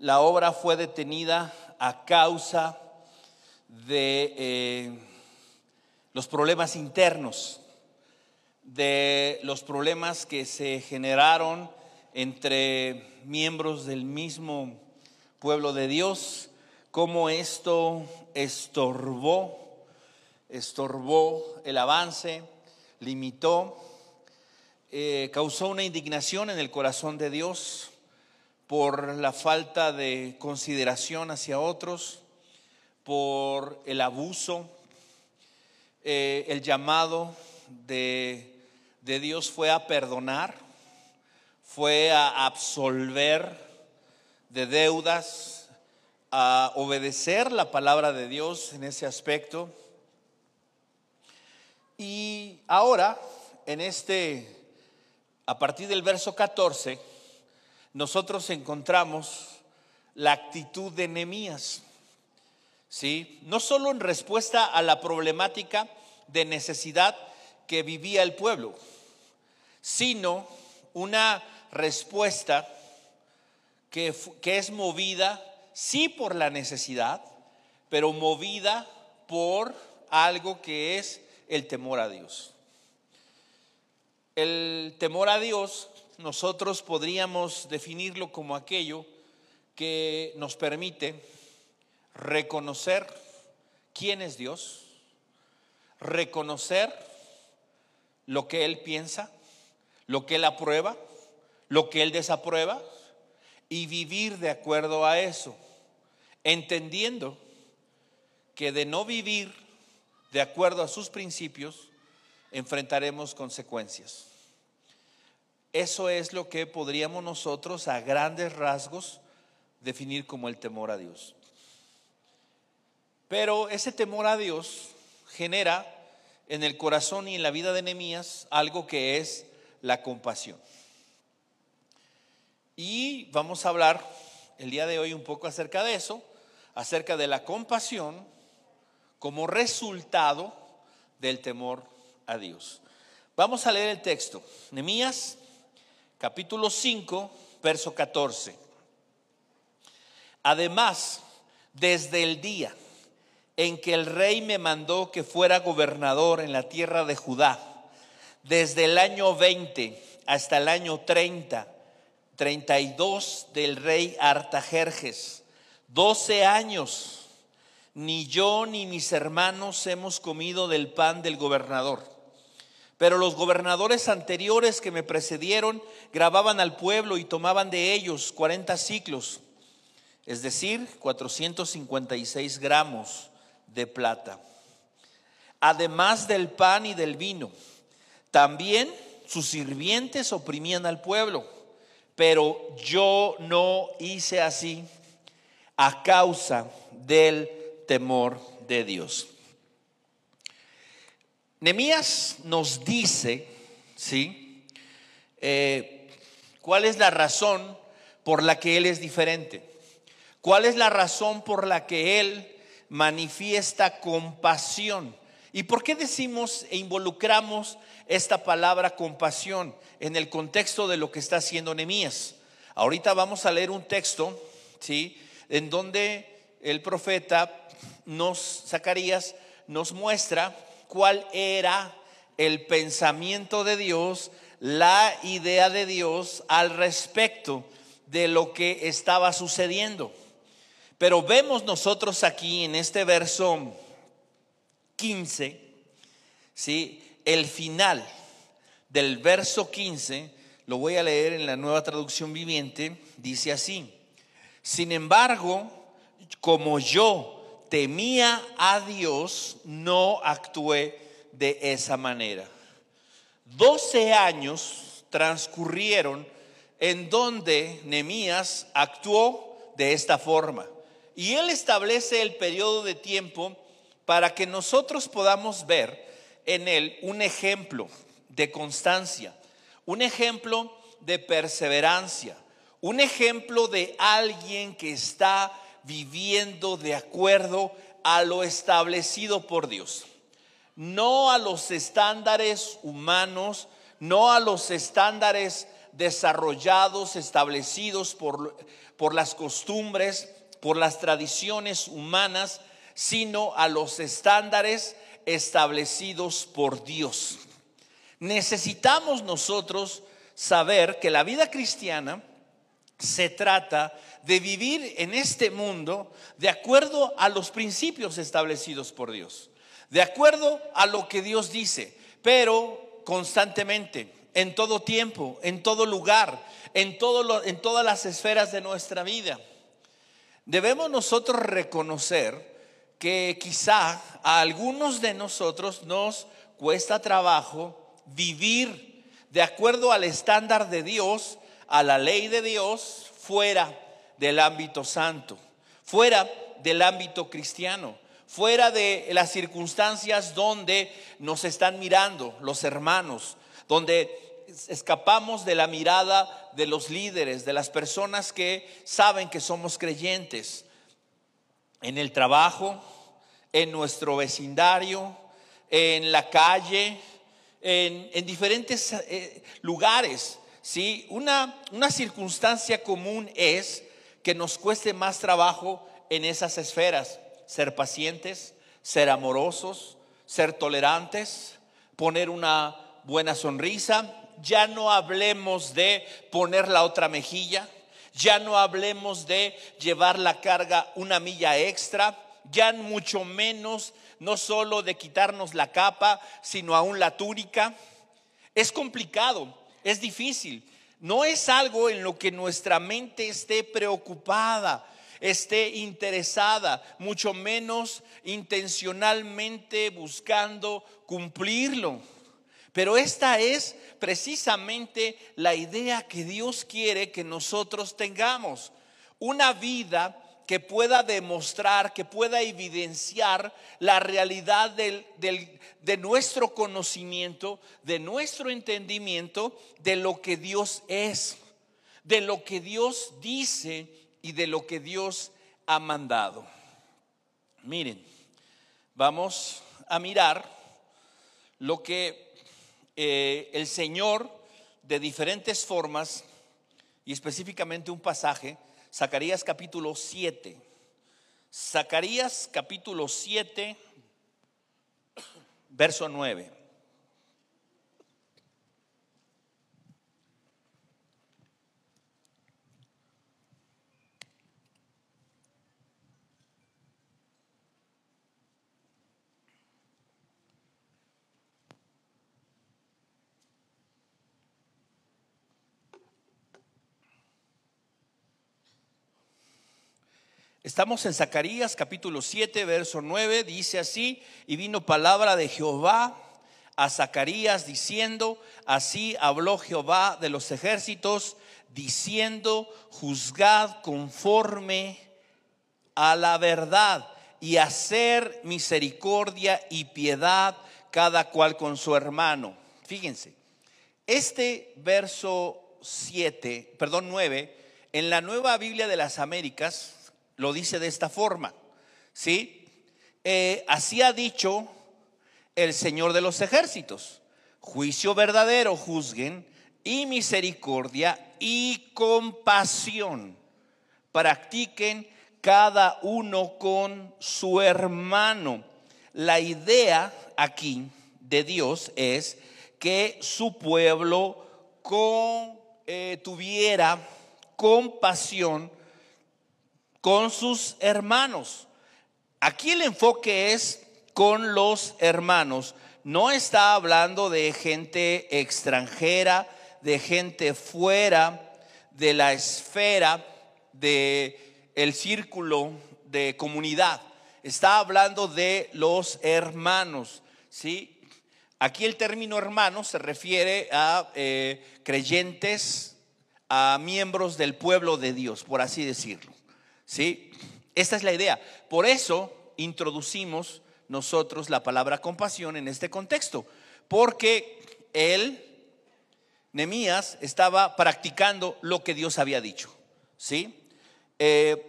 La obra fue detenida a causa de eh, los problemas internos, de los problemas que se generaron entre miembros del mismo pueblo de Dios, cómo esto estorbó, estorbó el avance, limitó, eh, causó una indignación en el corazón de Dios por la falta de consideración hacia otros, por el abuso, eh, el llamado de, de Dios fue a perdonar, fue a absolver de deudas, a obedecer la palabra de Dios en ese aspecto. Y ahora, en este, a partir del verso 14, nosotros encontramos la actitud de Nehemías. ¿sí? No solo en respuesta a la problemática de necesidad que vivía el pueblo, sino una respuesta que, que es movida, sí por la necesidad, pero movida por algo que es el temor a Dios. El temor a Dios nosotros podríamos definirlo como aquello que nos permite reconocer quién es Dios, reconocer lo que Él piensa, lo que Él aprueba, lo que Él desaprueba y vivir de acuerdo a eso, entendiendo que de no vivir de acuerdo a sus principios, enfrentaremos consecuencias. Eso es lo que podríamos nosotros a grandes rasgos definir como el temor a Dios. Pero ese temor a Dios genera en el corazón y en la vida de Nehemías algo que es la compasión. Y vamos a hablar el día de hoy un poco acerca de eso, acerca de la compasión como resultado del temor a Dios. Vamos a leer el texto. Nehemías capítulo 5, verso 14. Además, desde el día en que el rey me mandó que fuera gobernador en la tierra de Judá, desde el año 20 hasta el año 30, 32 del rey Artajerjes, 12 años, ni yo ni mis hermanos hemos comido del pan del gobernador. Pero los gobernadores anteriores que me precedieron grababan al pueblo y tomaban de ellos 40 ciclos, es decir, 456 gramos de plata. Además del pan y del vino, también sus sirvientes oprimían al pueblo, pero yo no hice así a causa del temor de Dios. Nemías nos dice, ¿sí? Eh, ¿Cuál es la razón por la que Él es diferente? ¿Cuál es la razón por la que Él manifiesta compasión. ¿Y por qué decimos e involucramos esta palabra compasión en el contexto de lo que está haciendo Nehemías? Ahorita vamos a leer un texto, ¿sí? En donde el profeta nos Zacarías nos muestra cuál era el pensamiento de Dios, la idea de Dios al respecto de lo que estaba sucediendo. Pero vemos nosotros aquí en este verso 15, ¿sí? el final del verso 15, lo voy a leer en la nueva traducción viviente, dice así, sin embargo, como yo temía a Dios, no actué de esa manera. Doce años transcurrieron en donde Nemías actuó de esta forma. Y Él establece el periodo de tiempo para que nosotros podamos ver en Él un ejemplo de constancia, un ejemplo de perseverancia, un ejemplo de alguien que está viviendo de acuerdo a lo establecido por Dios, no a los estándares humanos, no a los estándares desarrollados, establecidos por, por las costumbres, por las tradiciones humanas, sino a los estándares establecidos por Dios. Necesitamos nosotros saber que la vida cristiana se trata de vivir en este mundo de acuerdo a los principios establecidos por Dios, de acuerdo a lo que Dios dice, pero constantemente, en todo tiempo, en todo lugar, en, todas las esferas de nuestra vida. Debemos nosotros reconocer que quizá a algunos de nosotros nos cuesta trabajo vivir de acuerdo al estándar de Dios, a la ley de Dios, fuera del ámbito santo, fuera del ámbito cristiano, fuera de las circunstancias donde nos están mirando los hermanos, donde escapamos de la mirada de los líderes, de las personas que saben que somos creyentes, en el trabajo, en nuestro vecindario, en la calle, en, diferentes eh, lugares. ¿Sí? Una, una circunstancia común es que nos cueste más trabajo en esas esferas. Ser pacientes, ser amorosos, ser tolerantes, poner una buena sonrisa. Ya no hablemos de poner la otra mejilla. Ya no hablemos de llevar la carga una milla extra. Ya mucho menos, no solo de quitarnos la capa, sino aún la túnica. Es complicado, es difícil. No es algo en lo que nuestra mente esté preocupada, esté interesada, mucho menos intencionalmente buscando cumplirlo. Pero esta es precisamente la idea que Dios quiere que nosotros tengamos. Una vida que pueda demostrar, que pueda evidenciar la realidad de nuestro conocimiento, de nuestro entendimiento, de lo que Dios es, de lo que Dios dice y de lo que Dios ha mandado. Miren, vamos a mirar lo que eh, el Señor de diferentes formas y específicamente un pasaje Zacarías capítulo 7. Zacarías capítulo 7, verso 9. Estamos en Zacarías capítulo 7, verso 9, dice así, y vino palabra de Jehová a Zacarías diciendo, así habló Jehová de los ejércitos, diciendo, juzgad conforme a la verdad y hacer misericordia y piedad cada cual con su hermano. Fíjense, este verso 7, perdón 9, en la nueva Biblia de las Américas, lo dice de esta forma, ¿sí? Eh, así ha dicho el Señor de los ejércitos, juicio verdadero juzguen y misericordia y compasión practiquen cada uno con su hermano. La idea aquí de Dios es que su pueblo con, eh, tuviera compasión con sus hermanos. Aquí el enfoque es con los hermanos. No está hablando de gente extranjera, de gente fuera de la esfera de el círculo de comunidad. Está hablando de los hermanos, ¿sí? Aquí el término hermano se refiere a eh, creyentes, a miembros del pueblo de Dios, por así decirlo. ¿Sí? Esta es la idea. Por eso introducimos nosotros la palabra compasión en este contexto, porque él, Nemías, estaba practicando lo que Dios había dicho. ¿Sí? Eh,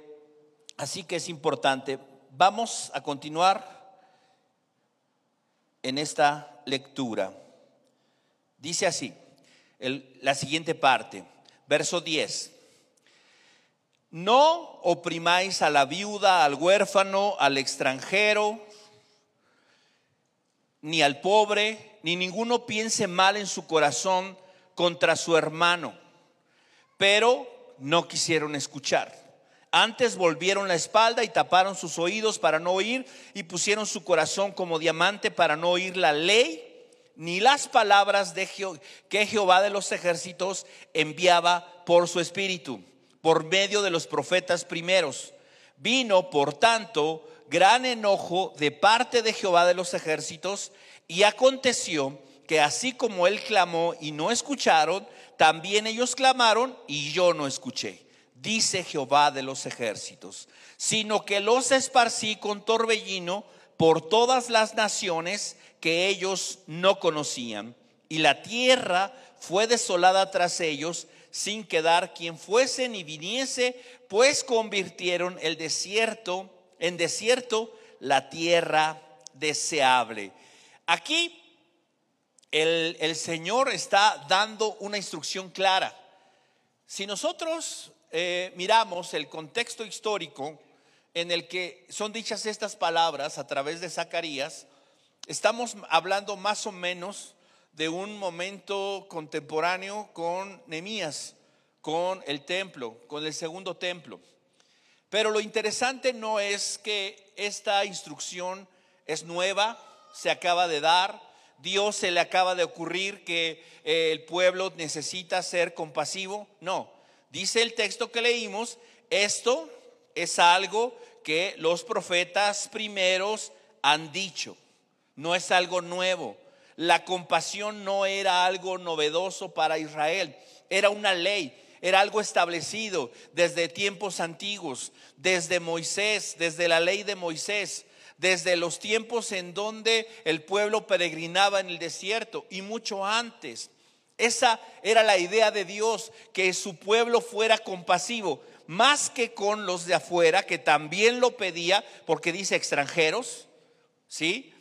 así que es importante. Vamos a continuar en esta lectura. Dice así, la siguiente parte, verso 10. No oprimáis a la viuda, al huérfano, al extranjero, ni al pobre, ni ninguno piense mal en su corazón contra su hermano. Pero no quisieron escuchar. Antes volvieron la espalda y taparon sus oídos para no oír y pusieron su corazón como diamante para no oír la ley ni las palabras de que Jehová de los ejércitos enviaba por su espíritu, por medio de los profetas primeros. Vino, por tanto, gran enojo de parte de Jehová de los ejércitos y aconteció que así como él clamó y no escucharon, también ellos clamaron y yo no escuché dice Jehová de los ejércitos, sino que los esparcí con torbellino por todas las naciones que ellos no conocían. Y la tierra fue desolada tras ellos, sin quedar quien fuese ni viniese, pues convirtieron el desierto en desierto, la tierra deseable. Aquí el, el Señor está dando una instrucción clara. Si nosotros eh, miramos el contexto histórico en el que son dichas estas palabras a través de Zacarías, estamos hablando más o menos de un momento contemporáneo con Nemías, con el templo, con el segundo templo. Pero lo interesante no es que esta instrucción es nueva, se acaba de dar, Dios se le acaba de ocurrir que eh, el pueblo necesita ser compasivo, no. Dice el texto que leímos, esto es algo que los profetas primeros han dicho, no es algo nuevo. La compasión no era algo novedoso para Israel, era una ley, era algo establecido desde tiempos antiguos, desde Moisés, desde la ley de Moisés, desde los tiempos en donde el pueblo peregrinaba en el desierto y mucho antes. Esa era la idea de Dios, que su pueblo fuera compasivo, más que con los de afuera, que también lo pedía, porque dice extranjeros, ¿sí?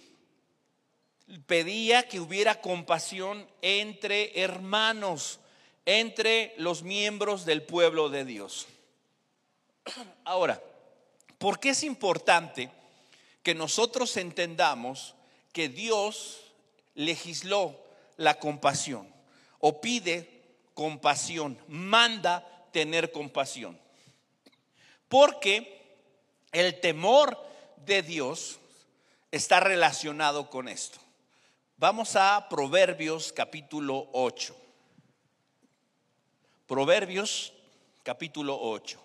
Pedía que hubiera compasión entre hermanos, entre los miembros del pueblo de Dios. Ahora, ¿por qué es importante que nosotros entendamos que Dios legisló la compasión? o pide compasión, manda tener compasión. Porque el temor de Dios está relacionado con esto. Vamos a Proverbios capítulo 8. Proverbios capítulo 8.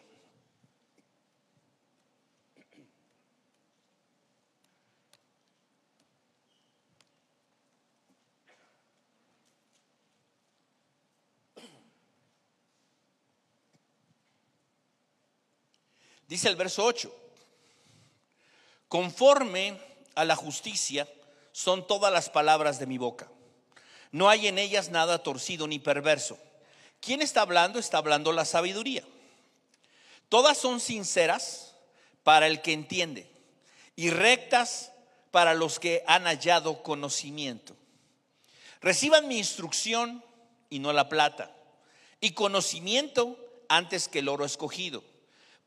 Dice el verso 8, conforme a la justicia son todas las palabras de mi boca. No hay en ellas nada torcido ni perverso. ¿Quién está hablando? Está hablando la sabiduría. Todas son sinceras para el que entiende y rectas para los que han hallado conocimiento. Reciban mi instrucción y no la plata, y conocimiento antes que el oro escogido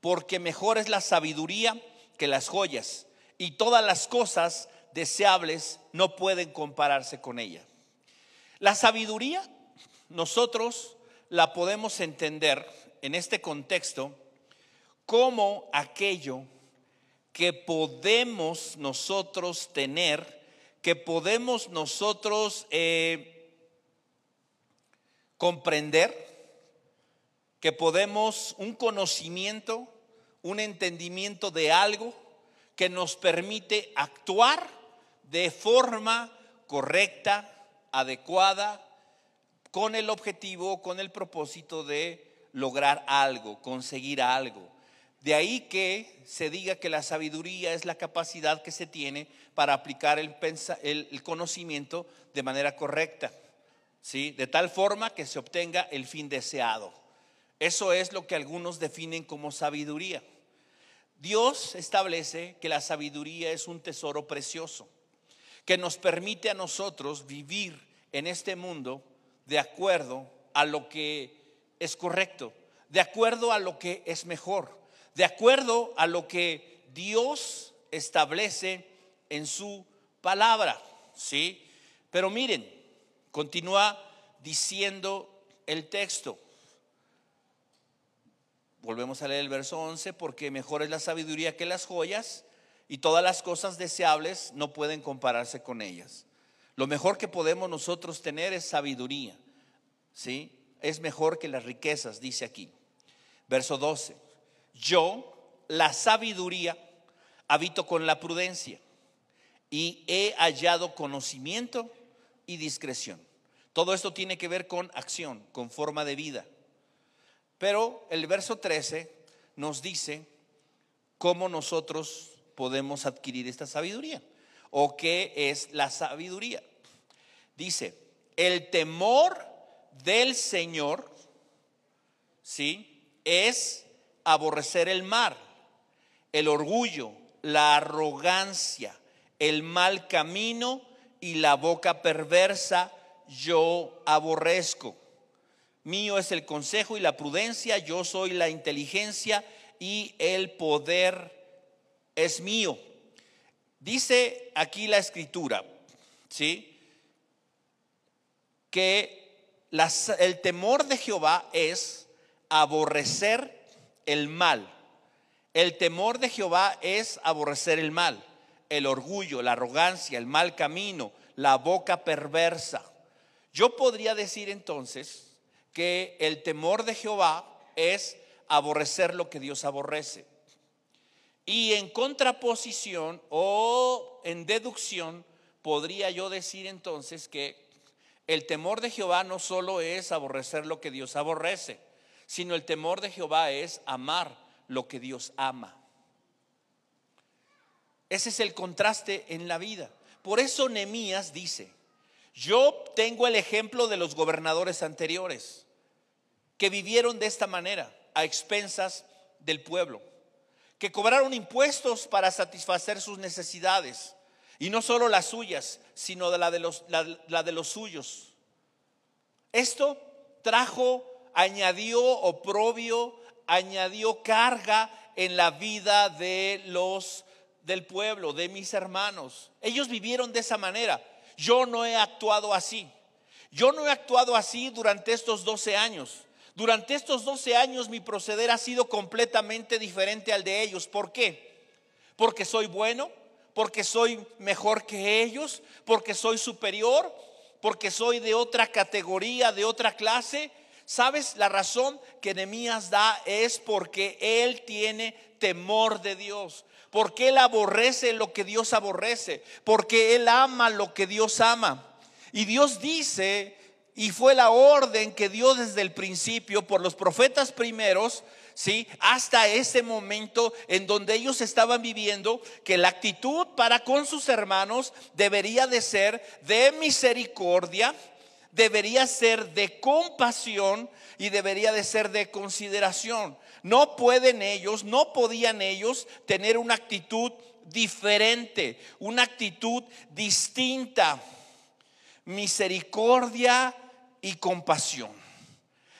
porque mejor es la sabiduría que las joyas, y todas las cosas deseables no pueden compararse con ella. La sabiduría nosotros la podemos entender en este contexto como aquello que podemos nosotros tener, que podemos nosotros eh, comprender, que podemos, un conocimiento, un entendimiento de algo que nos permite actuar de forma correcta, adecuada, con el objetivo, con el propósito de lograr algo, conseguir algo. De ahí que se diga que la sabiduría es la capacidad que se tiene para aplicar el, el conocimiento de manera correcta, ¿sí? de tal forma que se obtenga el fin deseado. Eso es lo que algunos definen como sabiduría. Dios establece que la sabiduría es un tesoro precioso que nos permite a nosotros vivir en este mundo de acuerdo a lo que es correcto, de acuerdo a lo que es mejor, de acuerdo a lo que Dios establece en su palabra, ¿sí? Pero miren, continúa diciendo el texto. Volvemos a leer el verso 11, porque mejor es la sabiduría que las joyas y todas las cosas deseables no pueden compararse con ellas. Lo mejor que podemos nosotros tener es sabiduría, ¿sí? Es mejor que las riquezas, dice aquí. Verso 12, yo, la sabiduría, habito con la prudencia y he hallado conocimiento y discreción. Todo esto tiene que ver con acción, con forma de vida. Pero el verso 13 nos dice cómo nosotros podemos adquirir esta sabiduría o qué es la sabiduría. Dice, el temor del Señor, ¿sí? Es aborrecer el mar, el orgullo, la arrogancia, el mal camino y la boca perversa yo aborrezco. Mío es el consejo y la prudencia, yo soy la inteligencia y el poder es mío. Dice aquí la escritura, ¿sí? Que el temor de Jehová es aborrecer el mal. El temor de Jehová es aborrecer el mal, el orgullo, la arrogancia, el mal camino, la boca perversa. Yo podría decir entonces que el temor de Jehová es aborrecer lo que Dios aborrece. Y en contraposición o en deducción, podría yo decir entonces que el temor de Jehová no solo es aborrecer lo que Dios aborrece, sino el temor de Jehová es amar lo que Dios ama. Ese es el contraste en la vida. Por eso Nemías dice, yo tengo el ejemplo de los gobernadores anteriores que vivieron de esta manera, a expensas del pueblo, que cobraron impuestos para satisfacer sus necesidades, y no solo las suyas, sino de la de los, la, de los suyos. Esto trajo, añadió oprobio, añadió carga en la vida de los del pueblo, de mis hermanos. Ellos vivieron de esa manera. Yo no he actuado así. Yo no he actuado así durante estos 12 años. Durante estos 12 años mi proceder ha sido completamente diferente al de ellos. ¿Por qué? Porque soy bueno, porque soy mejor que ellos, porque soy superior, porque soy de otra categoría, de otra clase. ¿Sabes? La razón que Nehemías da es porque él tiene temor de Dios, porque él aborrece lo que Dios aborrece, porque él ama lo que Dios ama. Y Dios dice y fue la orden que dio desde el principio por los profetas primeros, ¿sí? Hasta ese momento en donde ellos estaban viviendo, que la actitud para con sus hermanos debería de ser de misericordia, debería ser de compasión y debería de ser de consideración. No pueden ellos, no podían ellos tener una actitud diferente, una actitud distinta. Misericordia, y compasión.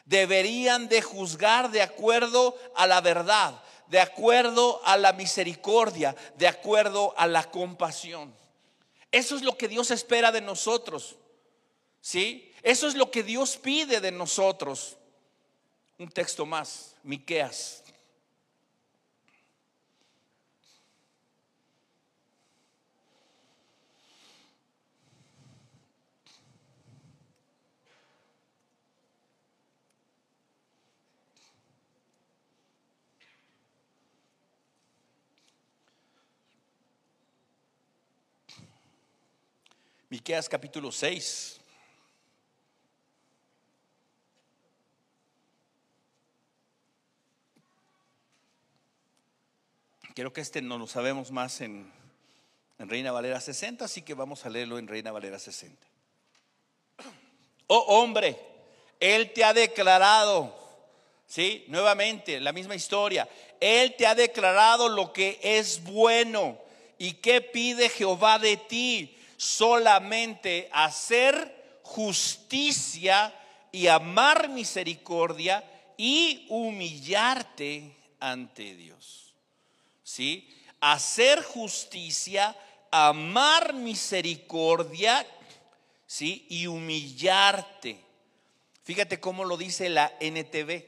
Deberían de juzgar de acuerdo a la verdad, de acuerdo a la misericordia, de acuerdo a la compasión. Eso es lo que Dios espera de nosotros. ¿Sí? Eso es lo que Dios pide de nosotros. Un texto más, Miqueas Miqueas capítulo 6. Quiero que este no lo sabemos más en, en Reina Valera 60, así que vamos a leerlo en Reina Valera 60. Oh hombre, Él te ha declarado, ¿sí? Nuevamente, la misma historia. Él te ha declarado lo que es bueno y qué pide Jehová de ti solamente hacer justicia y amar misericordia y humillarte ante Dios. ¿Sí? Hacer justicia, amar misericordia, ¿sí? Y humillarte. Fíjate cómo lo dice la NTV.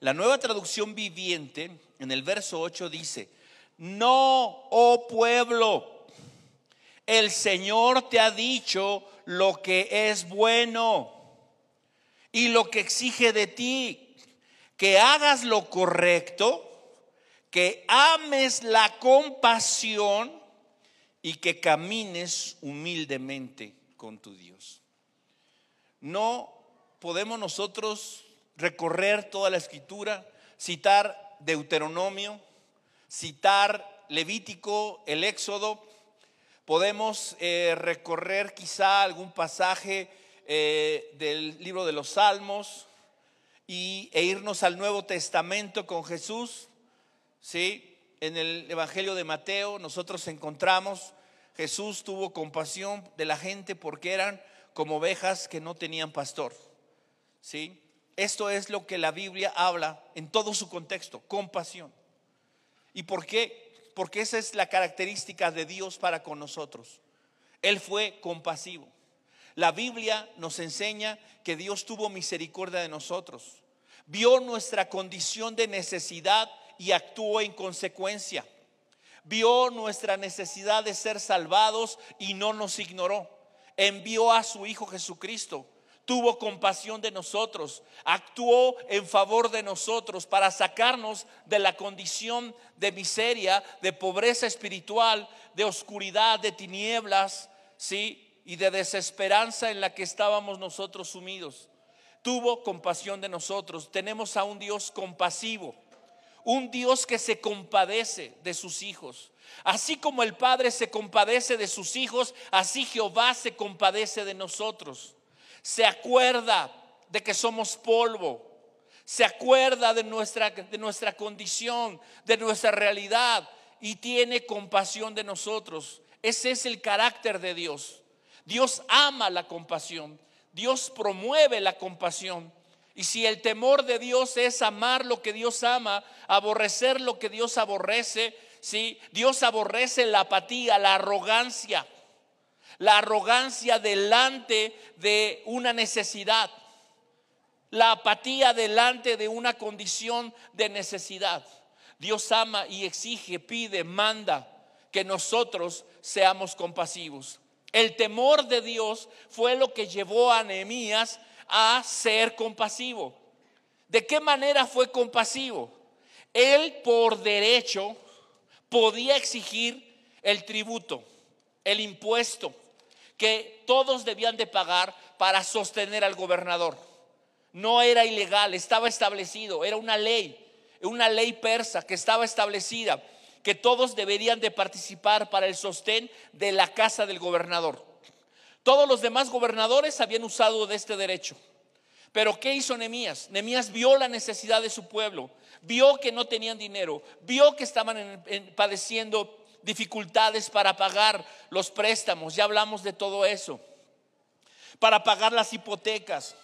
La nueva traducción viviente en el verso 8 dice, no, oh pueblo, el Señor te ha dicho lo que es bueno y lo que exige de ti, que hagas lo correcto, que ames la compasión y que camines humildemente con tu Dios. No podemos nosotros recorrer toda la escritura, citar Deuteronomio, citar Levítico, el Éxodo, podemos eh, recorrer quizá algún pasaje eh, del libro de los Salmos y, e irnos al Nuevo Testamento con Jesús. ¿sí? En el Evangelio de Mateo nosotros encontramos, Jesús tuvo compasión de la gente porque eran como ovejas que no tenían pastor. ¿sí? Esto es lo que la Biblia habla en todo su contexto, compasión. ¿Y por qué? Porque esa es la característica de Dios para con nosotros. Él fue compasivo. La Biblia nos enseña que Dios tuvo misericordia de nosotros. Vio nuestra condición de necesidad y actuó en consecuencia. Vio nuestra necesidad de ser salvados y no nos ignoró. Envió a su Hijo Jesucristo tuvo compasión de nosotros, actuó en favor de nosotros para sacarnos de la condición de miseria, de pobreza espiritual, de oscuridad, de tinieblas, ¿sí? Y de desesperanza en la que estábamos nosotros sumidos. Tuvo compasión de nosotros. Tenemos a un Dios compasivo, un Dios que se compadece de sus hijos. Así como el Padre se compadece de sus hijos, así Jehová se compadece de nosotros se acuerda de que somos polvo, se acuerda de nuestra, de nuestra condición, de nuestra realidad y tiene compasión de nosotros. Ese es el carácter de Dios. Dios ama la compasión, Dios promueve la compasión. Y si el temor de Dios es amar lo que Dios ama, aborrecer lo que Dios aborrece, ¿sí? Dios aborrece la apatía, la arrogancia la arrogancia delante de una necesidad, la apatía delante de una condición de necesidad. Dios ama y exige, pide, manda que nosotros seamos compasivos. El temor de Dios fue lo que llevó a Nehemías a ser compasivo. ¿De qué manera fue compasivo? Él por derecho podía exigir el tributo, el impuesto que todos debían de pagar para sostener al gobernador. No era ilegal, estaba establecido, era una ley, una ley persa que estaba establecida, que todos deberían de participar para el sostén de la casa del gobernador. Todos los demás gobernadores habían usado de este derecho. Pero ¿qué hizo Nemías? Nemías vio la necesidad de su pueblo, vio que no tenían dinero, vio que estaban padeciendo dificultades para pagar los préstamos, ya hablamos de todo eso, para pagar las hipotecas,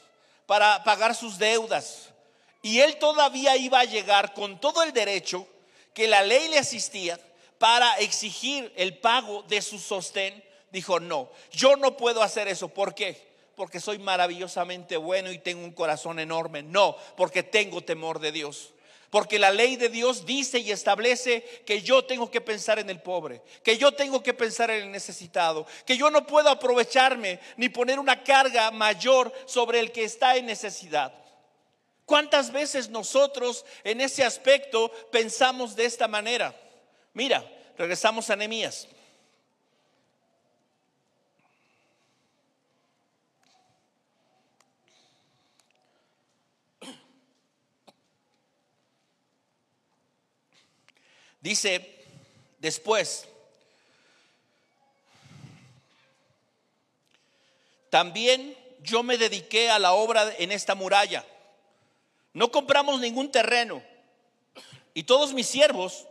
para pagar sus deudas. Y él todavía iba a llegar con todo el derecho que la ley le asistía para exigir el pago de su sostén. Dijo, no, yo no puedo hacer eso. ¿Por qué? Porque soy maravillosamente bueno y tengo un corazón enorme. No, porque tengo temor de Dios. Porque la ley de Dios dice y establece que yo tengo que pensar en el pobre, que yo tengo que pensar en el necesitado, que yo no puedo aprovecharme ni poner una carga mayor sobre el que está en necesidad. ¿Cuántas veces nosotros en ese aspecto pensamos de esta manera? Mira, regresamos a Nehemías. Dice después, también yo me dediqué a la obra en esta muralla. No compramos ningún terreno y todos mis siervos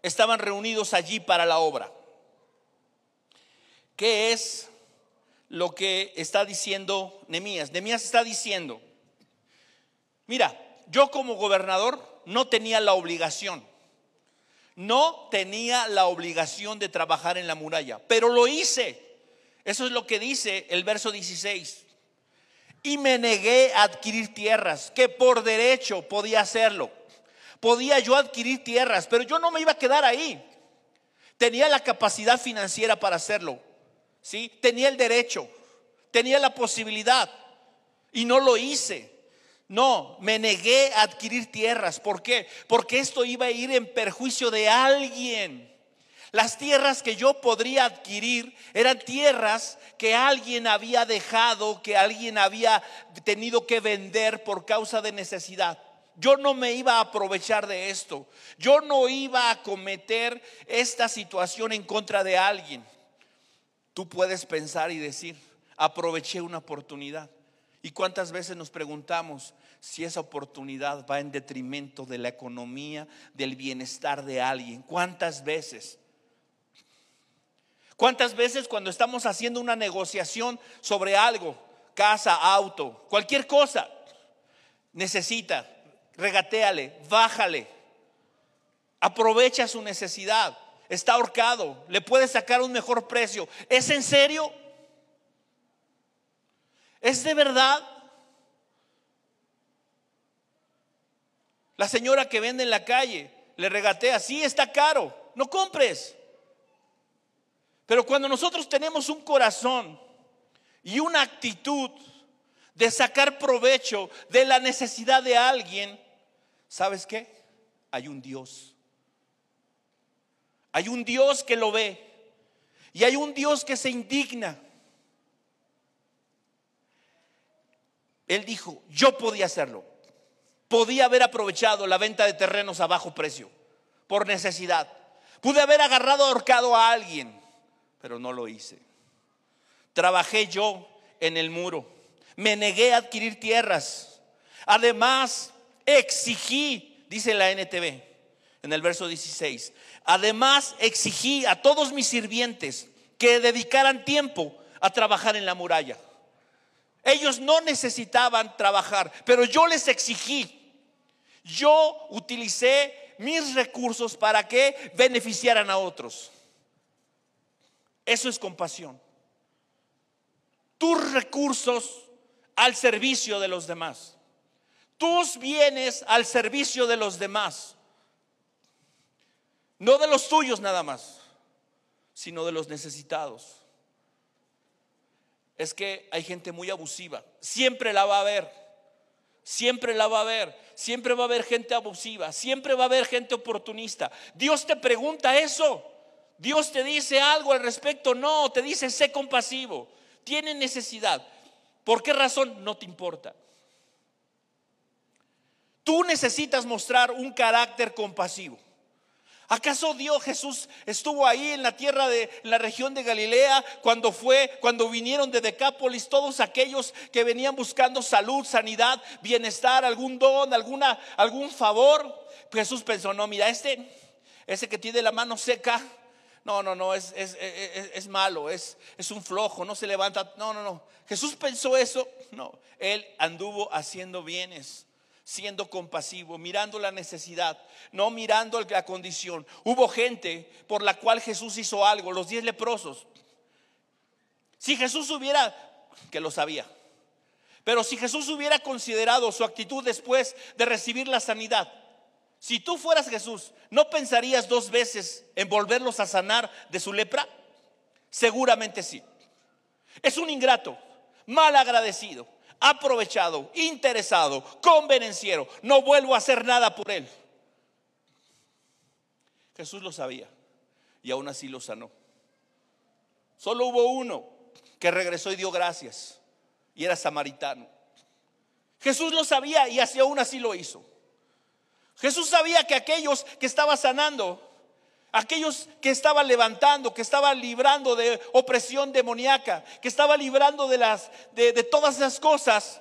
estaban reunidos allí para la obra. ¿Qué es lo que está diciendo Nemías. Nemías está diciendo, mira, yo como gobernador no tenía la obligación, no tenía la obligación de trabajar en la muralla, pero lo hice. Eso es lo que dice el verso 16. Y me negué a adquirir tierras, que por derecho podía hacerlo. Podía yo adquirir tierras, pero yo no me iba a quedar ahí. Tenía la capacidad financiera para hacerlo. ¿sí? Tenía el derecho, tenía la posibilidad y no lo hice. No, me negué a adquirir tierras. ¿Por qué? Porque esto iba a ir en perjuicio de alguien. Las tierras que yo podría adquirir eran tierras que alguien había dejado, que alguien había tenido que vender por causa de necesidad. Yo no me iba a aprovechar de esto. Yo no iba a cometer esta situación en contra de alguien. Tú puedes pensar y decir, aproveché una oportunidad. ¿Y cuántas veces nos preguntamos si esa oportunidad va en detrimento de la economía, del bienestar de alguien? ¿Cuántas veces? ¿Cuántas veces cuando estamos haciendo una negociación sobre algo, casa, auto, cualquier cosa, necesita regateale, bájale, aprovecha su necesidad, está ahorcado, le puede sacar un mejor precio. ¿Es en serio? ¿Es de verdad? La señora que vende en la calle le regatea, sí, está caro, no compres. Pero cuando nosotros tenemos un corazón y una actitud de sacar provecho de la necesidad de alguien, ¿Sabes qué? Hay un Dios. Hay un Dios que lo ve. Y hay un Dios que se indigna. Él dijo, yo podía hacerlo. Podía haber aprovechado la venta de terrenos a bajo precio, por necesidad. Pude haber agarrado ahorcado a alguien, pero no lo hice. Trabajé yo en el muro. Me negué a adquirir tierras. Además, exigí, dice la NTV en el verso 16, además exigí a todos mis sirvientes que dedicaran tiempo a trabajar en la muralla. Ellos no necesitaban trabajar, pero yo les exigí. Yo utilicé mis recursos para que beneficiaran a otros. Eso es compasión. Tus recursos al servicio de los demás tus bienes al servicio de los demás. No de los tuyos nada más, sino de los necesitados. Es que hay gente muy abusiva. Siempre la va a haber. Siempre la va a haber. Siempre va a haber gente abusiva. Siempre va a haber gente oportunista. Dios te pregunta eso. Dios te dice algo al respecto. No, te dice, sé compasivo. Tiene necesidad. ¿Por qué razón? No te importa. Tú necesitas mostrar un carácter compasivo. ¿Acaso Dios Jesús estuvo ahí en la tierra de la región de Galilea cuando fue, cuando vinieron de Decápolis todos aquellos que venían buscando salud, sanidad, bienestar, algún don, alguna, algún favor? Jesús pensó, no, mira, este, ese que tiene la mano seca, no, no, no, es, es, es, malo, es, es un flojo, no se levanta. No, no, no. Jesús pensó eso. No, él anduvo haciendo bienes siendo compasivo, mirando la necesidad, no mirando la condición. Hubo gente por la cual Jesús hizo algo, los diez leprosos. Si Jesús hubiera, que lo sabía, pero si Jesús hubiera considerado su actitud después de recibir la sanidad, si tú fueras Jesús, ¿no pensarías dos veces en volverlos a sanar de su lepra? Seguramente sí. Es un ingrato, mal agradecido aprovechado, interesado, convenenciero. No vuelvo a hacer nada por él. Jesús lo sabía y aún así lo sanó. Solo hubo uno que regresó y dio gracias y era samaritano. Jesús lo sabía y así aún así lo hizo. Jesús sabía que aquellos que estaba sanando Aquellos que estaban levantando, que estaban librando de opresión demoníaca, que estaban librando de, las, de, de todas esas cosas,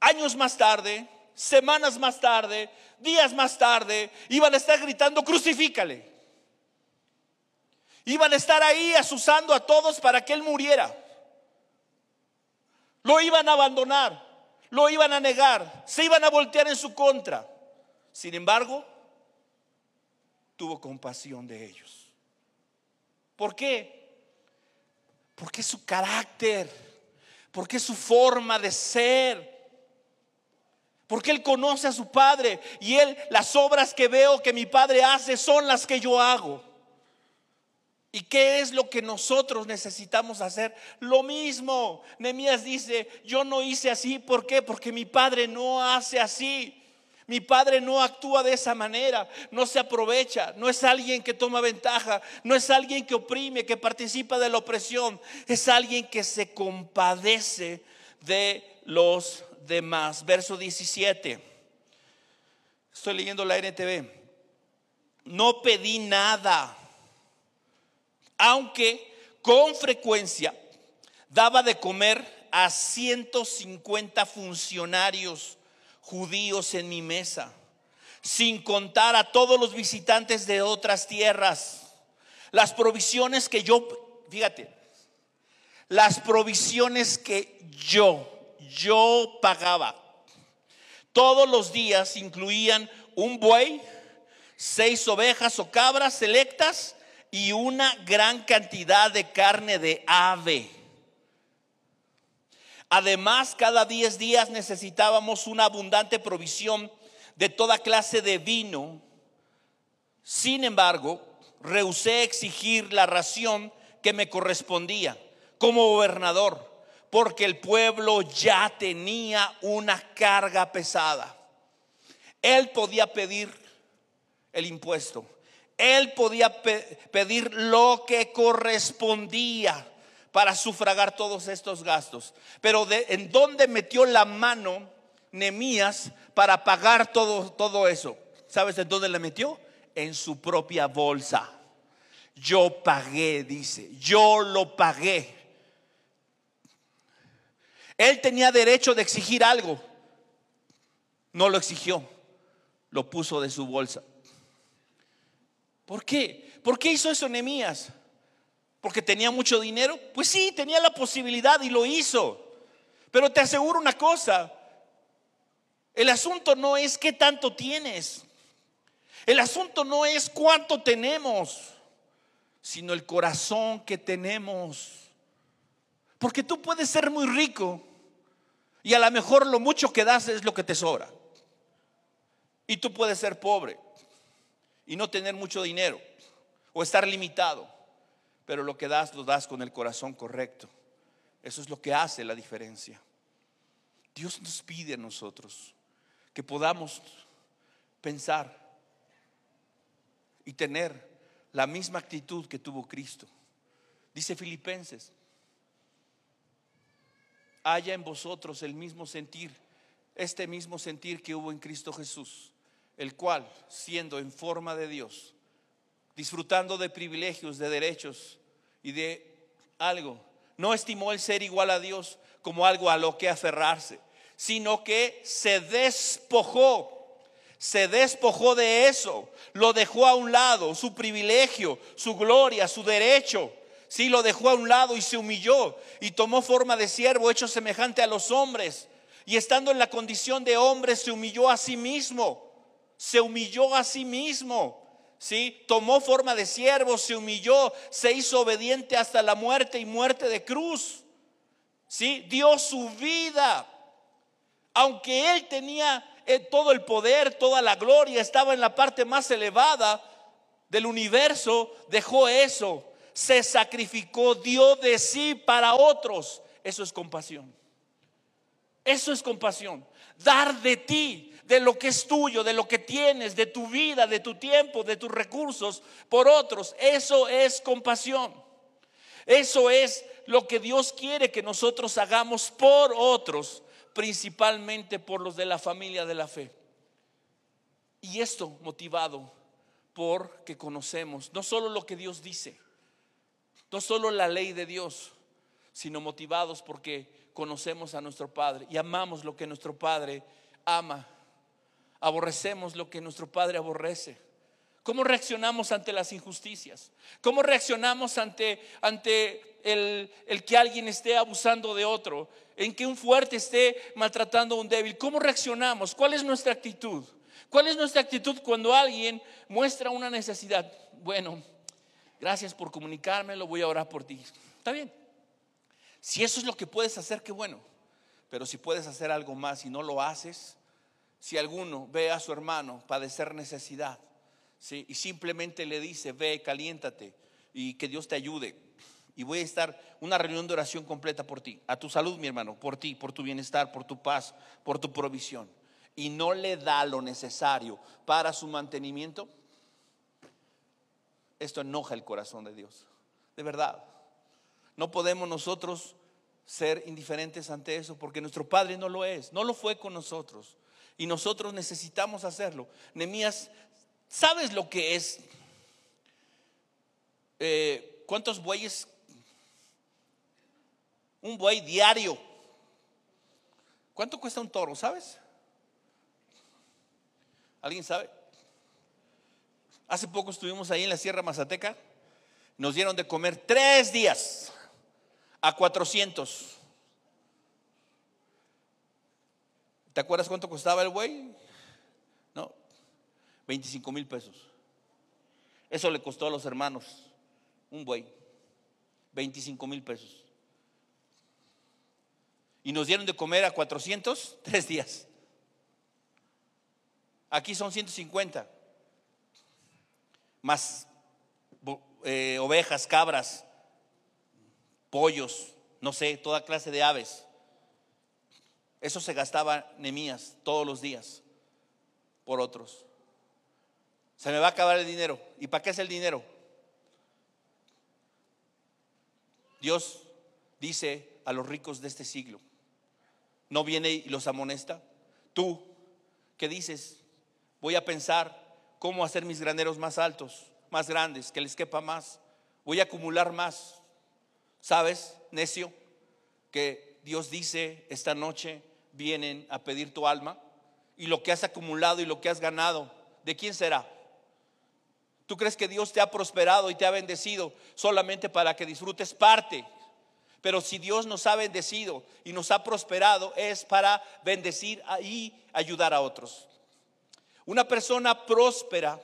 años más tarde, semanas más tarde, días más tarde, iban a estar gritando, crucifícale. Iban a estar ahí asusando a todos para que Él muriera. Lo iban a abandonar, lo iban a negar, se iban a voltear en su contra. Sin embargo, tuvo compasión de ellos. ¿Por qué? Porque su carácter, porque su forma de ser. Porque Él conoce a su Padre y Él, las obras que veo que mi Padre hace son las que yo hago. ¿Y qué es lo que nosotros necesitamos hacer? Lo mismo. Nemías dice, yo no hice así. ¿Por qué? Porque mi Padre no hace así. Mi padre no actúa de esa manera, no se aprovecha, no es alguien que toma ventaja, no es alguien que oprime, que participa de la opresión, es alguien que se compadece de los demás. Verso 17. Estoy leyendo la NTV. No pedí nada, aunque con frecuencia daba de comer a 150 funcionarios judíos en mi mesa, sin contar a todos los visitantes de otras tierras. Las provisiones que yo, fíjate, las provisiones que yo, yo pagaba, todos los días incluían un buey, seis ovejas o cabras selectas y una gran cantidad de carne de ave. Además, cada 10 días necesitábamos una abundante provisión de toda clase de vino. Sin embargo, rehusé exigir la ración que me correspondía como gobernador, porque el pueblo ya tenía una carga pesada. Él podía pedir el impuesto, él podía pedir lo que correspondía para sufragar todos estos gastos. Pero de, ¿en dónde metió la mano Nemías para pagar todo, todo eso? ¿Sabes en dónde le metió? En su propia bolsa. Yo pagué, dice, yo lo pagué. Él tenía derecho de exigir algo. No lo exigió, lo puso de su bolsa. ¿Por qué? ¿Por qué hizo eso Nemías? Porque tenía mucho dinero? Pues sí, tenía la posibilidad y lo hizo. Pero te aseguro una cosa, el asunto no es qué tanto tienes, el asunto no es cuánto tenemos, sino el corazón que tenemos. Porque tú puedes ser muy rico y a lo mejor lo mucho que das es lo que te sobra. Y tú puedes ser pobre y no tener mucho dinero o estar limitado pero lo que das lo das con el corazón correcto. Eso es lo que hace la diferencia. Dios nos pide a nosotros que podamos pensar y tener la misma actitud que tuvo Cristo. Dice Filipenses, haya en vosotros el mismo sentir, este mismo sentir que hubo en Cristo Jesús, el cual, siendo en forma de Dios, disfrutando de privilegios, de derechos y de algo. No estimó el ser igual a Dios como algo a lo que aferrarse, sino que se despojó, se despojó de eso, lo dejó a un lado, su privilegio, su gloria, su derecho. Sí, lo dejó a un lado y se humilló y tomó forma de siervo hecho semejante a los hombres. Y estando en la condición de hombre, se humilló a sí mismo. Se humilló a sí mismo ¿sí? Tomó forma de siervo, se humilló, se hizo obediente hasta la muerte y muerte de cruz. ¿Sí? Dio su vida. Aunque él tenía eh, todo el poder, toda la gloria, estaba en la parte más elevada del universo, dejó eso, se sacrificó, dio de sí para otros. Eso es compasión. Eso es compasión. Dar de ti, de lo que es tuyo, de lo que tienes, de tu vida, de tu tiempo, de tus recursos por otros. Eso es compasión. Eso es lo que Dios quiere que nosotros hagamos por otros, principalmente por los de la familia de la fe. Y esto motivado por que conocemos no solo lo que Dios dice, no solo la ley de Dios, sino motivados porque conocemos a nuestro Padre y amamos lo que nuestro Padre ama aborrecemos lo que nuestro Padre aborrece. ¿Cómo reaccionamos ante las injusticias? ¿Cómo reaccionamos ante, ante el, el, que alguien esté abusando de otro? ¿En que un fuerte esté maltratando a un débil? ¿Cómo reaccionamos? ¿Cuál es nuestra actitud? ¿Cuál es nuestra actitud cuando alguien muestra una necesidad? Bueno, gracias por comunicármelo, voy a orar por ti. Está bien. Si eso es lo que puedes hacer, qué bueno. Pero si puedes hacer algo más y no lo haces, si alguno ve a su hermano padecer necesidad, y simplemente le dice, ve, caliéntate y que Dios te ayude. Y voy a estar una reunión de oración completa por ti, a tu salud, mi hermano, por ti, por tu bienestar, por tu paz, por tu provisión. Y no le da lo necesario para su mantenimiento. Esto enoja el corazón de Dios, de verdad. No podemos nosotros ser indiferentes ante eso porque nuestro Padre no lo es, no lo fue con nosotros y nosotros necesitamos hacerlo. Nemías ¿Sabes lo que es? Eh, ¿Cuántos bueyes? Un buey diario. ¿Cuánto cuesta un toro? ¿Sabes? ¿Alguien sabe? Hace poco estuvimos ahí en la Sierra Mazateca. Nos dieron de comer tres días a 400. ¿Te acuerdas cuánto costaba el buey? 25 mil pesos. Eso le costó a los hermanos un buey, 25 mil pesos. Y nos dieron de comer a 400 tres días. Aquí son 150. Más eh, ovejas, cabras, pollos, no sé, toda clase de aves. Eso se gastaba Nemías todos los días por otros. Se me va a acabar el dinero. ¿Y para qué es el dinero? Dios dice a los ricos de este siglo, no viene y los amonesta. Tú, ¿qué dices? Voy a pensar cómo hacer mis graneros más altos, más grandes, que les quepa más. Voy a acumular más. ¿Sabes, necio? Que Dios dice esta noche vienen a pedir tu alma y lo que has acumulado y lo que has ganado, ¿de quién será? Tú crees que Dios te ha prosperado y te ha bendecido solamente para que disfrutes parte. Pero si Dios nos ha bendecido y nos ha prosperado es para bendecir y ayudar a otros. Una persona próspera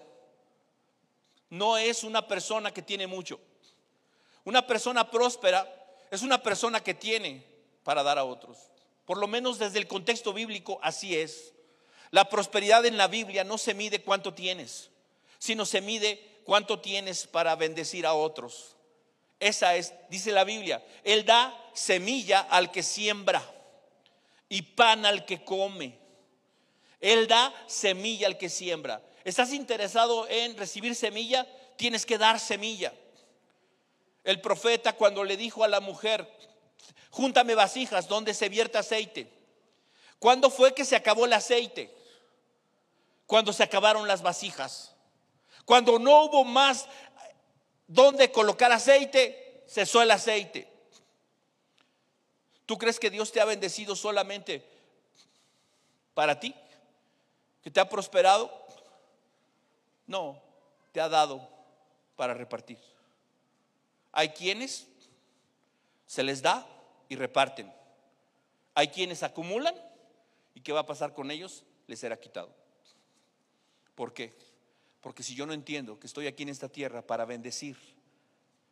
no es una persona que tiene mucho. Una persona próspera es una persona que tiene para dar a otros. Por lo menos desde el contexto bíblico así es. La prosperidad en la Biblia no se mide cuánto tienes sino se mide cuánto tienes para bendecir a otros. Esa es, dice la Biblia, Él da semilla al que siembra y pan al que come. Él da semilla al que siembra. ¿Estás interesado en recibir semilla? Tienes que dar semilla. El profeta cuando le dijo a la mujer, júntame vasijas donde se vierte aceite. ¿Cuándo fue que se acabó el aceite? Cuando se acabaron las vasijas. Cuando no hubo más donde colocar aceite, cesó el aceite. ¿Tú crees que Dios te ha bendecido solamente para ti? ¿Que te ha prosperado? No, te ha dado para repartir. Hay quienes se les da y reparten. Hay quienes acumulan y ¿qué va a pasar con ellos? Les será quitado. ¿Por qué? Porque si yo no entiendo que estoy aquí en esta tierra para bendecir,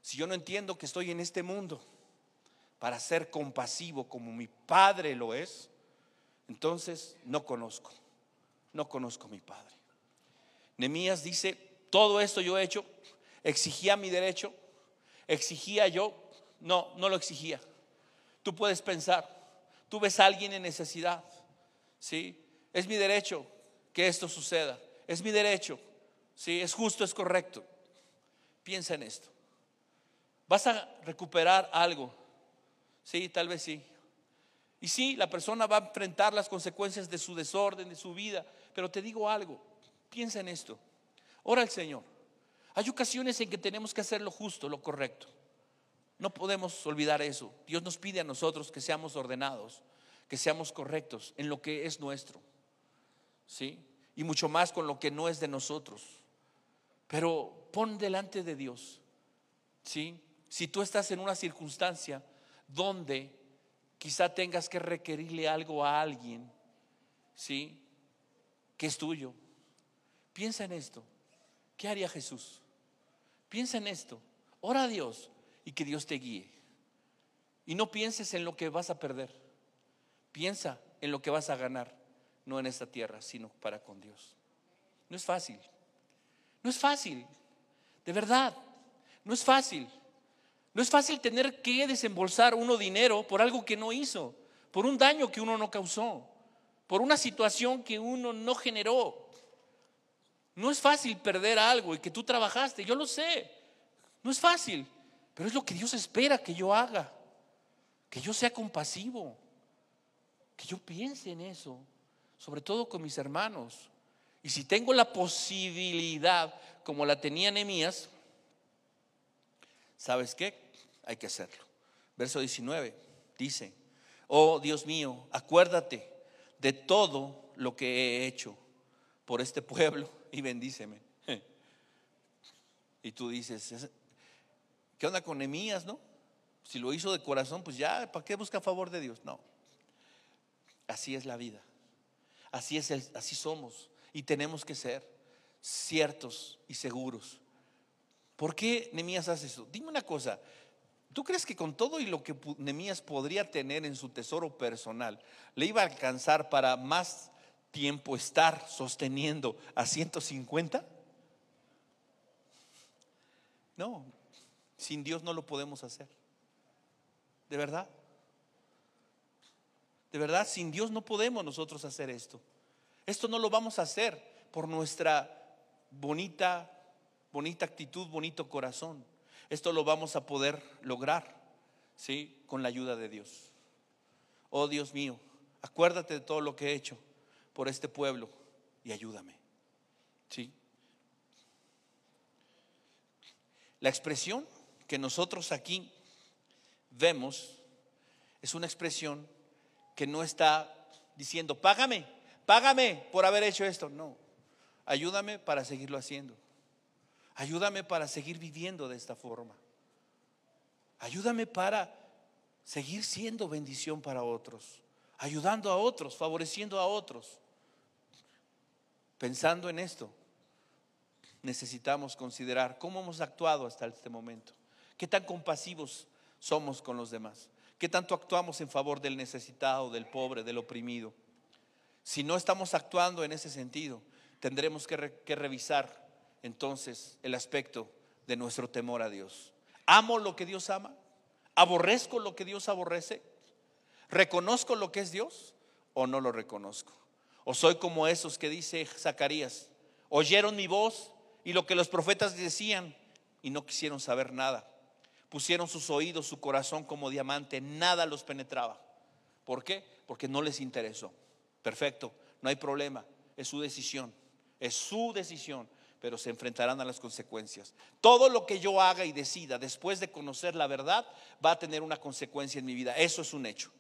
si yo no entiendo que estoy en este mundo para ser compasivo como mi Padre lo es, entonces no conozco, no conozco a mi Padre. Nemías dice, todo esto yo he hecho, exigía mi derecho, exigía yo, no, no lo exigía. Tú puedes pensar, tú ves a alguien en necesidad, ¿sí? Es mi derecho que esto suceda, es mi derecho si es justo, es correcto. Piensa en esto. ¿Vas a recuperar algo? Sí, tal vez sí. Y sí, la persona va a enfrentar las consecuencias de su desorden, de su vida. Pero te digo algo, piensa en esto. Ora al Señor. Hay ocasiones en que tenemos que hacer lo justo, lo correcto. No podemos olvidar eso. Dios nos pide a nosotros que seamos ordenados, que seamos correctos en lo que es nuestro. ¿Sí? Y mucho más con lo que no es de nosotros. Pero pon delante de Dios, ¿sí? Si tú estás en una circunstancia donde quizá tengas que requerirle algo a alguien, ¿sí? Que es tuyo. Piensa en esto. ¿Qué haría Jesús? Piensa en esto. Ora a Dios y que Dios te guíe. Y no pienses en lo que vas a perder. Piensa en lo que vas a ganar, no en esta tierra, sino para con Dios. No es fácil. No es fácil. De verdad. No es fácil. No es fácil tener que desembolsar uno dinero por algo que no hizo, por un daño que uno no causó, por una situación que uno no generó. No es fácil perder algo y que tú trabajaste, yo lo sé. No es fácil, pero es lo que Dios espera que yo haga, que yo sea compasivo, que yo piense en eso, sobre todo con mis hermanos. Y si tengo la posibilidad, como la tenía Nehemías, ¿sabes qué? Hay que hacerlo. Verso 19 dice, oh Dios mío, acuérdate de todo lo que he hecho por este pueblo y bendíceme. Y tú dices, ¿qué onda con Nehemías, no? Si lo hizo de corazón, pues ya, ¿para qué busca favor de Dios? No. Así es la vida. Así es el, así somos y tenemos que ser ciertos y seguros. ¿Por qué Nemías hace eso? Dime una cosa, ¿tú crees que con todo y lo que Nemías podría tener en su tesoro personal, le iba a alcanzar para más tiempo estar sosteniendo a 150? No, sin Dios no lo podemos hacer. ¿De verdad? De verdad, sin Dios no podemos nosotros hacer esto. Esto no lo vamos a hacer por nuestra bonita, bonita actitud, bonito corazón. Esto lo vamos a poder lograr, ¿sí? Con la ayuda de Dios. Oh Dios mío, acuérdate de todo lo que he hecho por este pueblo y ayúdame. ¿Sí? La expresión que nosotros aquí vemos es una expresión que no está diciendo, págame, págame por haber hecho esto. No, ayúdame para seguirlo haciendo. Ayúdame para seguir viviendo de esta forma. Ayúdame para seguir siendo bendición para otros, ayudando a otros, favoreciendo a otros. Pensando en esto, necesitamos considerar cómo hemos actuado hasta este momento, qué tan compasivos somos con los demás, qué tanto actuamos en favor del necesitado, del pobre, del oprimido. Si no estamos actuando en ese sentido, tendremos que, revisar entonces el aspecto de nuestro temor a Dios. ¿Amo lo que Dios ama? ¿Aborrezco lo que Dios aborrece? ¿Reconozco lo que es Dios o no lo reconozco? ¿O soy como esos que dice Zacarías? Oyeron mi voz y lo que los profetas decían y no quisieron saber nada. Pusieron sus oídos, su corazón como diamante, nada los penetraba. ¿Por qué? Porque no les interesó. Perfecto, no hay problema, es su decisión, es su decisión, pero se enfrentarán a las consecuencias. Todo lo que yo haga y decida después de conocer la verdad va a tener una consecuencia en mi vida, eso es un hecho.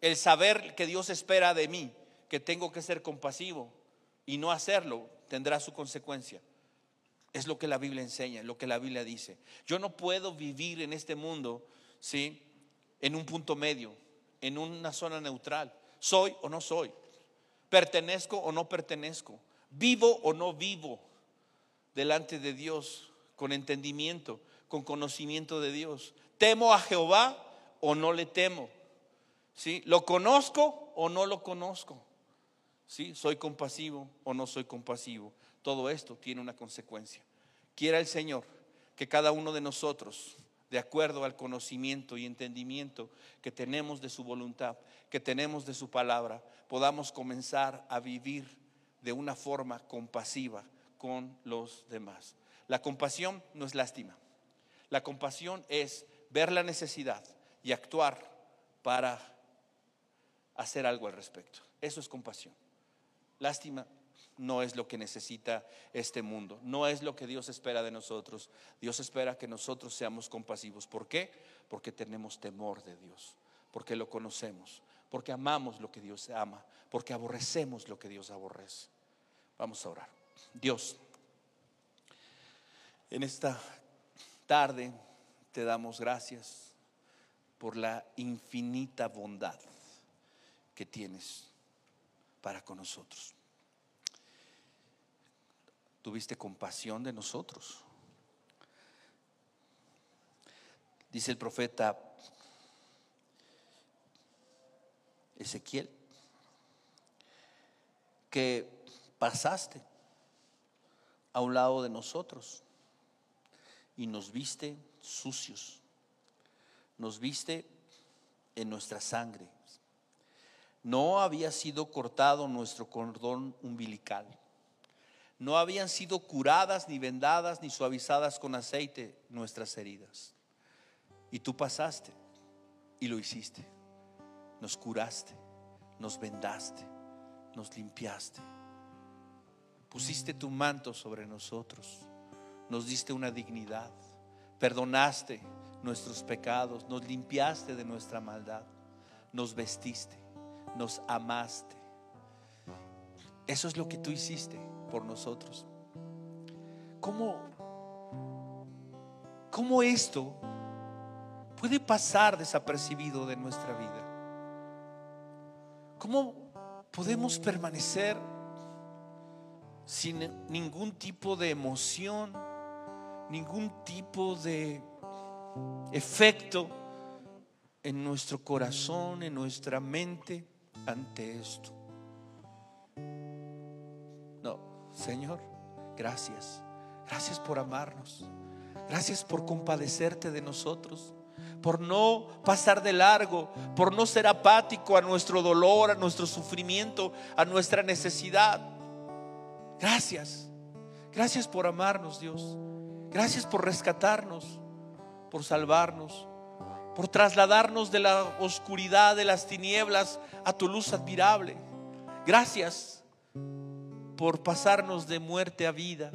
El saber que Dios espera de mí, que tengo que ser compasivo y no hacerlo, tendrá su consecuencia. Es lo que la Biblia enseña, lo que la Biblia dice. Yo no puedo vivir en este mundo, ¿sí? En un punto medio, en una zona neutral. ¿Soy o no soy? ¿Pertenezco o no pertenezco? ¿Vivo o no vivo delante de Dios con entendimiento, con conocimiento de Dios? ¿Temo a Jehová o no le temo? ¿Sí? ¿Lo conozco o no lo conozco? ¿Sí? ¿Soy compasivo o no soy compasivo? Todo esto tiene una consecuencia. Quiera el Señor que cada uno de nosotros de acuerdo al conocimiento y entendimiento que tenemos de su voluntad, que tenemos de su palabra, podamos comenzar a vivir de una forma compasiva con los demás. La compasión no es lástima. La compasión es ver la necesidad y actuar para hacer algo al respecto. Eso es compasión. Lástima no es lo que necesita este mundo, no es lo que Dios espera de nosotros. Dios espera que nosotros seamos compasivos. ¿Por qué? Porque tenemos temor de Dios, porque lo conocemos, porque amamos lo que Dios ama, porque aborrecemos lo que Dios aborrece. Vamos a orar. Dios, En esta tarde te damos gracias por la infinita bondad que tienes para con nosotros. Tuviste compasión de nosotros. Dice el profeta Ezequiel que pasaste a un lado de nosotros y nos viste sucios, nos viste en nuestra sangre. No había sido cortado nuestro cordón umbilical. No habían sido curadas, ni vendadas, ni suavizadas con aceite nuestras heridas. Y tú pasaste y lo hiciste. Nos curaste, nos vendaste, nos limpiaste. Pusiste tu manto sobre nosotros, nos diste una dignidad, perdonaste nuestros pecados, nos limpiaste de nuestra maldad, nos vestiste, nos amaste. Eso es lo que tú hiciste por nosotros. ¿Cómo, cómo esto puede pasar desapercibido de nuestra vida? ¿Cómo podemos permanecer sin ningún tipo de emoción, ningún tipo de efecto en nuestro corazón, en nuestra mente ante esto. Señor, gracias. Gracias por amarnos. Gracias por compadecerte de nosotros. Por no pasar de largo, por no ser apático a nuestro dolor, a nuestro sufrimiento, a nuestra necesidad. Gracias. Gracias por amarnos, Dios. Gracias por rescatarnos, por salvarnos, por trasladarnos de la oscuridad, de las tinieblas, a tu luz admirable. Gracias por pasarnos de muerte a vida,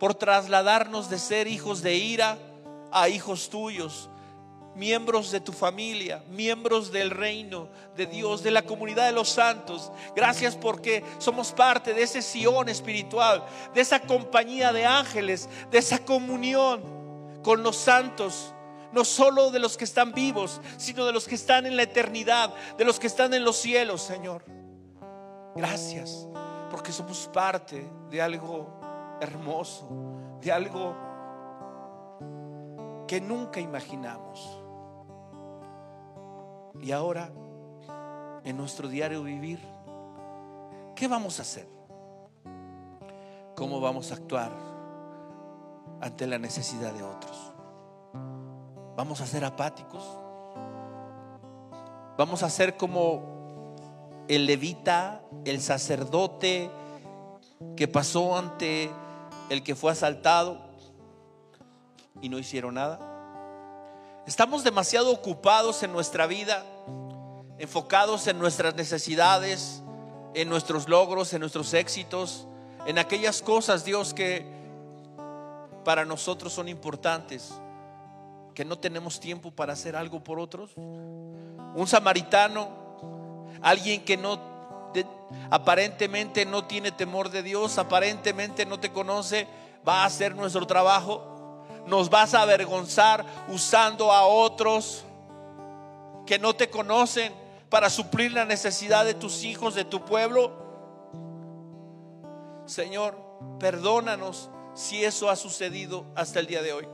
por trasladarnos de ser hijos de ira a hijos tuyos, miembros de tu familia, miembros del reino de Dios, de la comunidad de los santos. Gracias porque somos parte de ese Sion espiritual, de esa compañía de ángeles, de esa comunión con los santos. No solo de los que están vivos, sino de los que están en la eternidad, de los que están en los cielos, Señor. Gracias, porque somos parte de algo hermoso, de algo que nunca imaginamos. Y ahora, en nuestro diario vivir, ¿qué vamos a hacer? ¿Cómo vamos a actuar ante la necesidad de otros? ¿Vamos a ser apáticos? ¿Vamos a ser como el levita, el sacerdote que pasó ante el que fue asaltado y no hicieron nada? Estamos demasiado ocupados en nuestra vida, enfocados en nuestras necesidades, en nuestros logros, en nuestros éxitos, en aquellas cosas, Dios, que para nosotros son importantes, que no tenemos tiempo para hacer algo por otros. Un samaritano, alguien que no aparentemente no tiene temor de Dios, aparentemente no te conoce, va a hacer nuestro trabajo nos vas a avergonzar usando a otros que no te conocen para suplir la necesidad de tus hijos, de tu pueblo. Señor, perdónanos si eso ha sucedido hasta el día de hoy.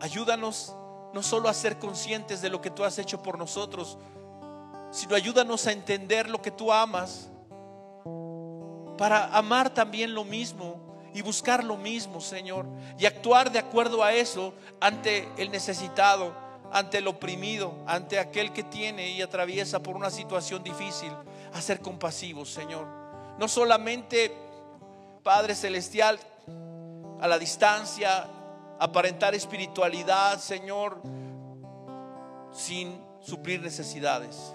Ayúdanos no solo a ser conscientes de lo que tú has hecho por nosotros, sino ayúdanos a entender lo que tú amas, para amar también lo mismo y buscar lo mismo, Señor, y actuar de acuerdo a eso ante el necesitado, ante el oprimido, ante aquel que tiene y atraviesa por una situación difícil, a ser compasivos, Señor. No solamente, Padre Celestial, a la distancia, aparentar espiritualidad, Señor, sin suplir necesidades.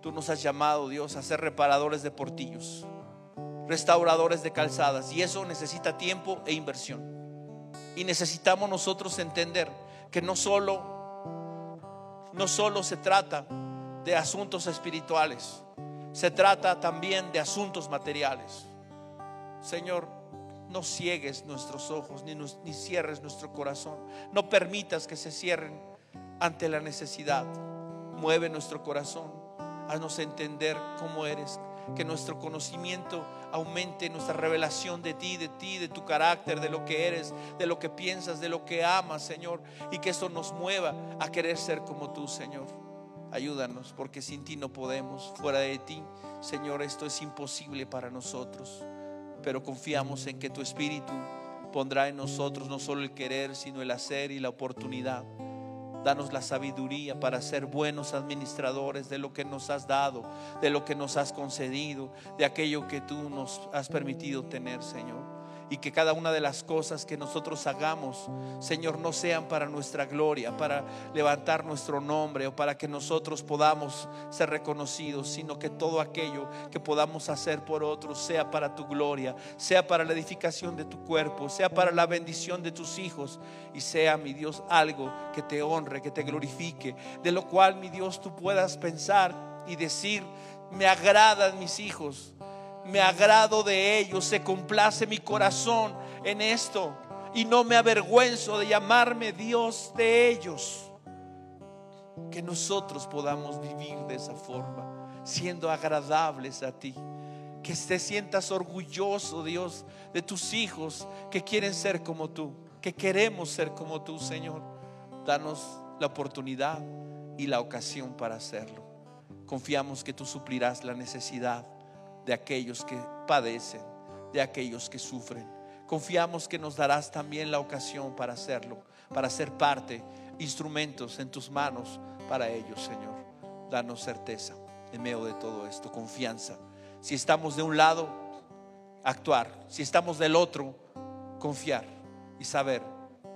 Tú nos has llamado, Dios, a ser reparadores de portillos restauradores de calzadas y eso necesita tiempo e inversión. Y necesitamos nosotros entender que no solo no solo se trata de asuntos espirituales, se trata también de asuntos materiales. Señor, no ciegues nuestros ojos ni, ni cierres nuestro corazón. No permitas que se cierren ante la necesidad. Mueve nuestro corazón. Haznos entender cómo eres. Que nuestro conocimiento aumente, nuestra revelación de ti, de ti, de tu carácter, de lo que eres, de lo que piensas, de lo que amas, Señor. Y que eso nos mueva a querer ser como tú, Señor. Ayúdanos, porque sin ti no podemos. Fuera de ti, Señor, esto es imposible para nosotros. Pero confiamos en que tu Espíritu pondrá en nosotros no solo el querer, sino el hacer y la oportunidad. Danos la sabiduría para ser buenos administradores de lo que nos has dado, de lo que nos has concedido, de aquello que tú nos has permitido tener, Señor y que cada una de las cosas que nosotros hagamos, Señor, no sean para nuestra gloria, para levantar nuestro nombre o para que nosotros podamos ser reconocidos, sino que todo aquello que podamos hacer por otros sea para tu gloria, sea para la edificación de tu cuerpo, sea para la bendición de tus hijos y sea, mi Dios, algo que te honre, que te glorifique, de lo cual, mi Dios, tú puedas pensar y decir, me agradan mis hijos me agrado de ellos, se complace mi corazón en esto y no me avergüenzo de llamarme Dios de ellos. Que nosotros podamos vivir de esa forma, siendo agradables a ti. Que te sientas orgulloso, Dios, de tus hijos que quieren ser como tú, que queremos ser como tú, Señor. Danos la oportunidad y la ocasión para hacerlo. Confiamos que tú suplirás la necesidad de aquellos que padecen, de aquellos que sufren. Confiamos que nos darás también la ocasión para hacerlo, para ser parte, instrumentos en tus manos para ellos, Señor. Danos certeza en medio de todo esto, confianza. Si estamos de un lado, actuar. Si estamos del otro, confiar y saber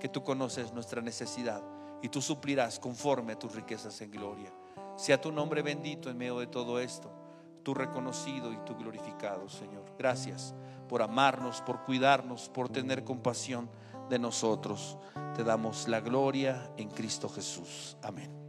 que tú conoces nuestra necesidad y tú suplirás conforme a tus riquezas en gloria. Sea tu nombre bendito en medio de todo esto tú reconocido y tú glorificado, Señor. Gracias por amarnos, por cuidarnos, por tener compasión de nosotros. Te damos la gloria en Cristo Jesús. Amén.